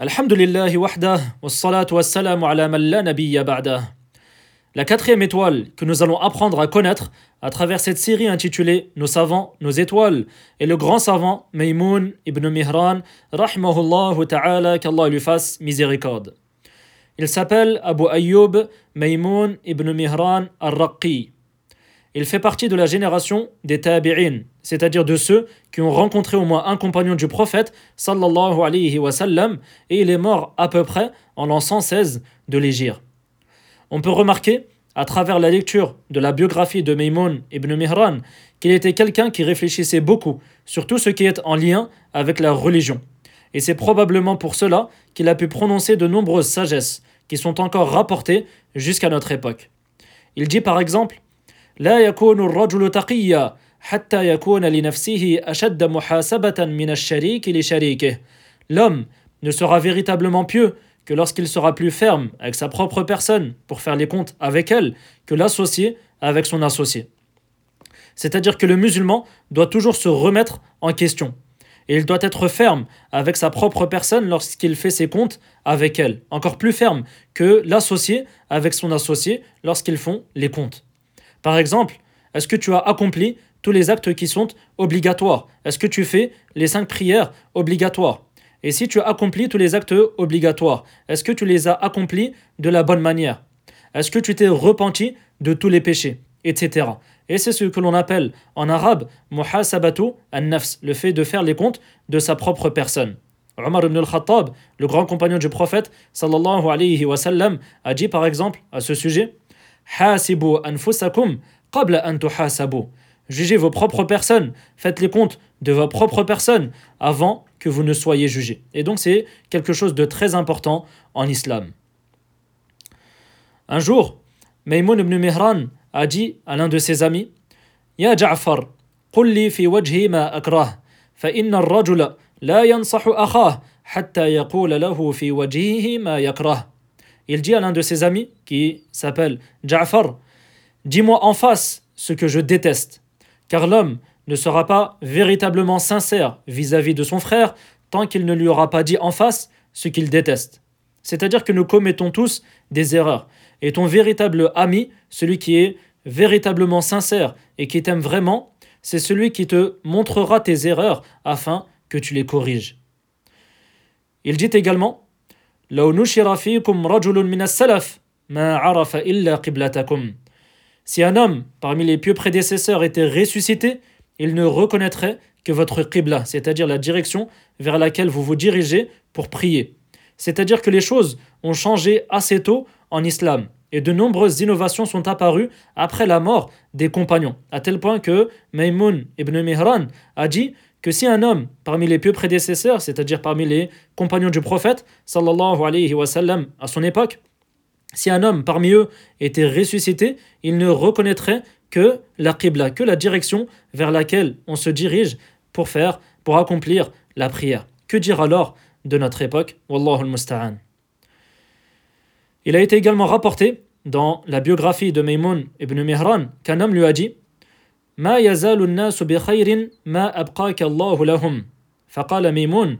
Alhamdulillah wahda, wassalatu wassalamu ala man la nabiyya ba'da. La quatrième étoile que nous allons apprendre à connaître à travers cette série intitulée Nos savants, nos étoiles est le grand savant Maymoun ibn Mihran, rahimahullah ta'ala, qu'Allah lui fasse miséricorde. Il s'appelle Abu Ayyub Maymoun ibn Mihran al-Raqi. Il fait partie de la génération des tabi'in, c'est-à-dire de ceux qui ont rencontré au moins un compagnon du prophète sallallahu alayhi wa sallam, et il est mort à peu près en l'an 116 de l'Égypte. On peut remarquer, à travers la lecture de la biographie de Maymoun ibn Mihran, qu'il était quelqu'un qui réfléchissait beaucoup sur tout ce qui est en lien avec la religion. Et c'est probablement pour cela qu'il a pu prononcer de nombreuses sagesses qui sont encore rapportées jusqu'à notre époque. Il dit par exemple لا يكون الرجل تقيا حتى يكون لنفسه أشد محاسبة من الشريك لشريكه. L'homme ne sera véritablement pieux que lorsqu'il sera plus ferme avec sa propre personne pour faire les comptes avec elle que l'associé avec son associé. C'est-à-dire que le musulman doit toujours se remettre en question. Et il doit être ferme avec sa propre personne lorsqu'il fait ses comptes avec elle. Encore plus ferme que l'associé avec son associé lorsqu'ils font les comptes. Par exemple, est-ce que tu as accompli tous les actes qui sont obligatoires? Est-ce que tu fais les cinq prières obligatoires? Et si tu as accompli tous les actes obligatoires, est-ce que tu les as accomplis de la bonne manière? Est-ce que tu t'es repenti de tous les péchés? Etc. Et c'est ce que l'on appelle en arabe muhasabatu an-nafs, le fait de faire les comptes de sa propre personne. Omar ibn al-Khattab, le grand compagnon du prophète sallallahu alayhi wa sallam, a dit par exemple à ce sujet Hasibu anfusakum qabla an tuhasabu. Jugez vos propres personnes, faites les comptes de vos propres personnes avant que vous ne soyez jugés. Et donc c'est quelque chose de très important en islam. Un jour, Maymoun ibn Mihran a dit à l'un de ses amis Ya Ja'far, قل fi wajhi ma akrah, fa inna ar-rajula la yansahu akhahu hatta yaqula lahu fi wajhihi ma il dit à l'un de ses amis, qui s'appelle Ja'far, Dis-moi en face ce que je déteste, car l'homme ne sera pas véritablement sincère vis-à-vis de son frère tant qu'il ne lui aura pas dit en face ce qu'il déteste. C'est-à-dire que nous commettons tous des erreurs. Et ton véritable ami, celui qui est véritablement sincère et qui t'aime vraiment, c'est celui qui te montrera tes erreurs afin que tu les corriges. Il dit également si un homme parmi les pieux prédécesseurs était ressuscité, il ne reconnaîtrait que votre qibla, c'est-à-dire la direction vers laquelle vous vous dirigez pour prier. C'est-à-dire que les choses ont changé assez tôt en islam et de nombreuses innovations sont apparues après la mort des compagnons, à tel point que Maymoun ibn Mihran a dit que si un homme parmi les pieux prédécesseurs, c'est-à-dire parmi les compagnons du prophète, sallallahu alayhi wa sallam, à son époque, si un homme parmi eux était ressuscité, il ne reconnaîtrait que la qibla, que la direction vers laquelle on se dirige pour faire, pour accomplir la prière. Que dire alors de notre époque? Wallahu al-musta'an. Il a été également rapporté dans la biographie de Maymoun ibn Mihran qu'un homme lui a dit ما يزال الناس بخير ما أبقاك الله لهم فقال ميمون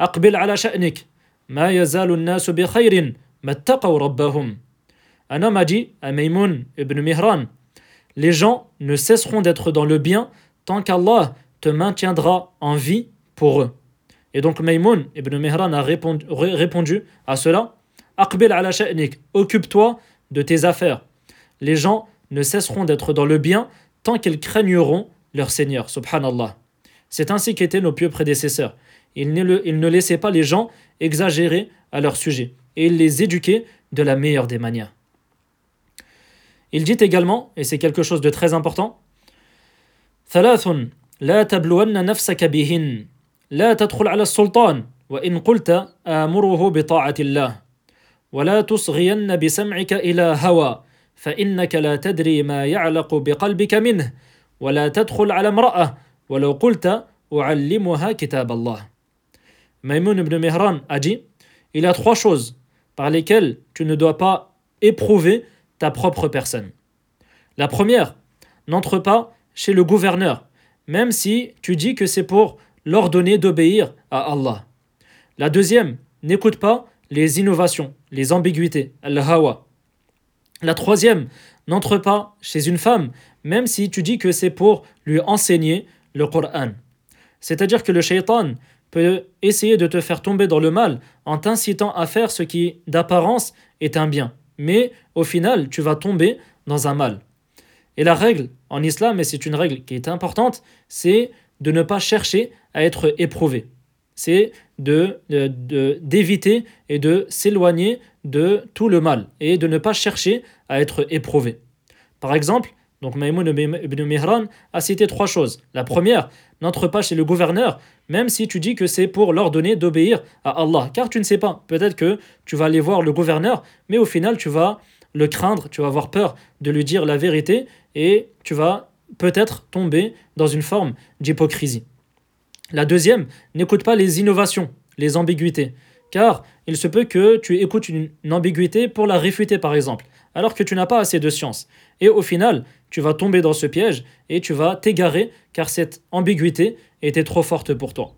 أقبل على شأنك ما يزال الناس بخير ما اتقوا ربهم Un homme a dit à Maymoun ibn Mihran Les gens ne cesseront d'être dans le bien tant qu'Allah te maintiendra en vie pour eux. Et donc Maymoun ibn Mihran a répondu, répondu à cela Aqbil ala sha'nik, occupe-toi de tes affaires. Les gens ne cesseront d'être dans le bien tant qu'ils craigneront leur Seigneur, subhanallah. C'est ainsi qu'étaient nos pieux prédécesseurs. Ils ne, ils ne laissaient pas les gens exagérer à leur sujet, et ils les éduquaient de la meilleure des manières. Il dit également, et c'est quelque chose de très important, ثلاث لا تبلون نفسك بهن لا تدخل على السلطان وإن قلت آمره بطاعة الله ولا تصغين بسمعك إلى هوى فإنك لا تدري ما يعلق بقلبك منه ولا تدخل على امرأة ولو قلت أعلمها كتاب الله Maïmoun ibn Mihran a dit Il y a trois choses par lesquelles tu ne dois pas éprouver ta propre personne. La première, n'entre pas chez le gouverneur, même si tu dis que c'est pour l'ordonner d'obéir à Allah. La deuxième, n'écoute pas les innovations, les ambiguïtés, al-hawa. La troisième, n'entre pas chez une femme, même si tu dis que c'est pour lui enseigner le Coran. C'est-à-dire que le shaitan peut essayer de te faire tomber dans le mal en t'incitant à faire ce qui, d'apparence, est un bien. Mais au final, tu vas tomber dans un mal. Et la règle en islam, et c'est une règle qui est importante, c'est de ne pas chercher à être éprouvé. C'est de, d'éviter et de s'éloigner de tout le mal et de ne pas chercher à être éprouvé. Par exemple, donc Maïmoun ibn Mihran a cité trois choses. La première, n'entre pas chez le gouverneur, même si tu dis que c'est pour l'ordonner d'obéir à Allah. Car tu ne sais pas, peut-être que tu vas aller voir le gouverneur, mais au final tu vas le craindre, tu vas avoir peur de lui dire la vérité et tu vas peut-être tomber dans une forme d'hypocrisie. La deuxième, n'écoute pas les innovations, les ambiguïtés, car il se peut que tu écoutes une ambiguïté pour la réfuter par exemple alors que tu n'as pas assez de science. Et au final, tu vas tomber dans ce piège et tu vas t'égarer car cette ambiguïté était trop forte pour toi.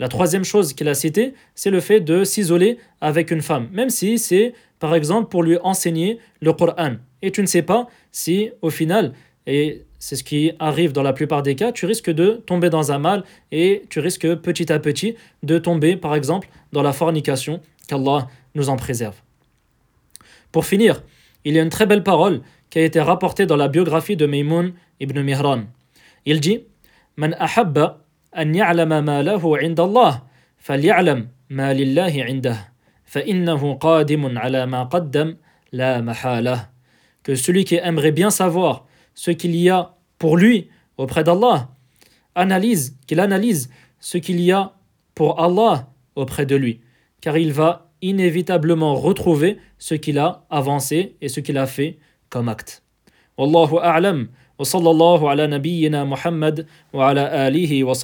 La troisième chose qu'il a citée, c'est le fait de s'isoler avec une femme, même si c'est par exemple pour lui enseigner le Coran. Et tu ne sais pas si au final, et c'est ce qui arrive dans la plupart des cas, tu risques de tomber dans un mal et tu risques petit à petit de tomber par exemple dans la fornication, qu'Allah nous en préserve. Pour finir, il y a une très belle parole qui a été rapportée dans la biographie de Maymoun ibn Mihran. Il dit que celui qui aimerait bien savoir ce qu'il y a pour lui auprès d'Allah analyse qu'il analyse ce qu'il y a pour Allah auprès de lui car il va inévitablement retrouver ce qu'il a avancé et ce qu'il a fait comme acte. Wallahu a'lam wa sallallahu ala Muhammad wa ala alihi wa.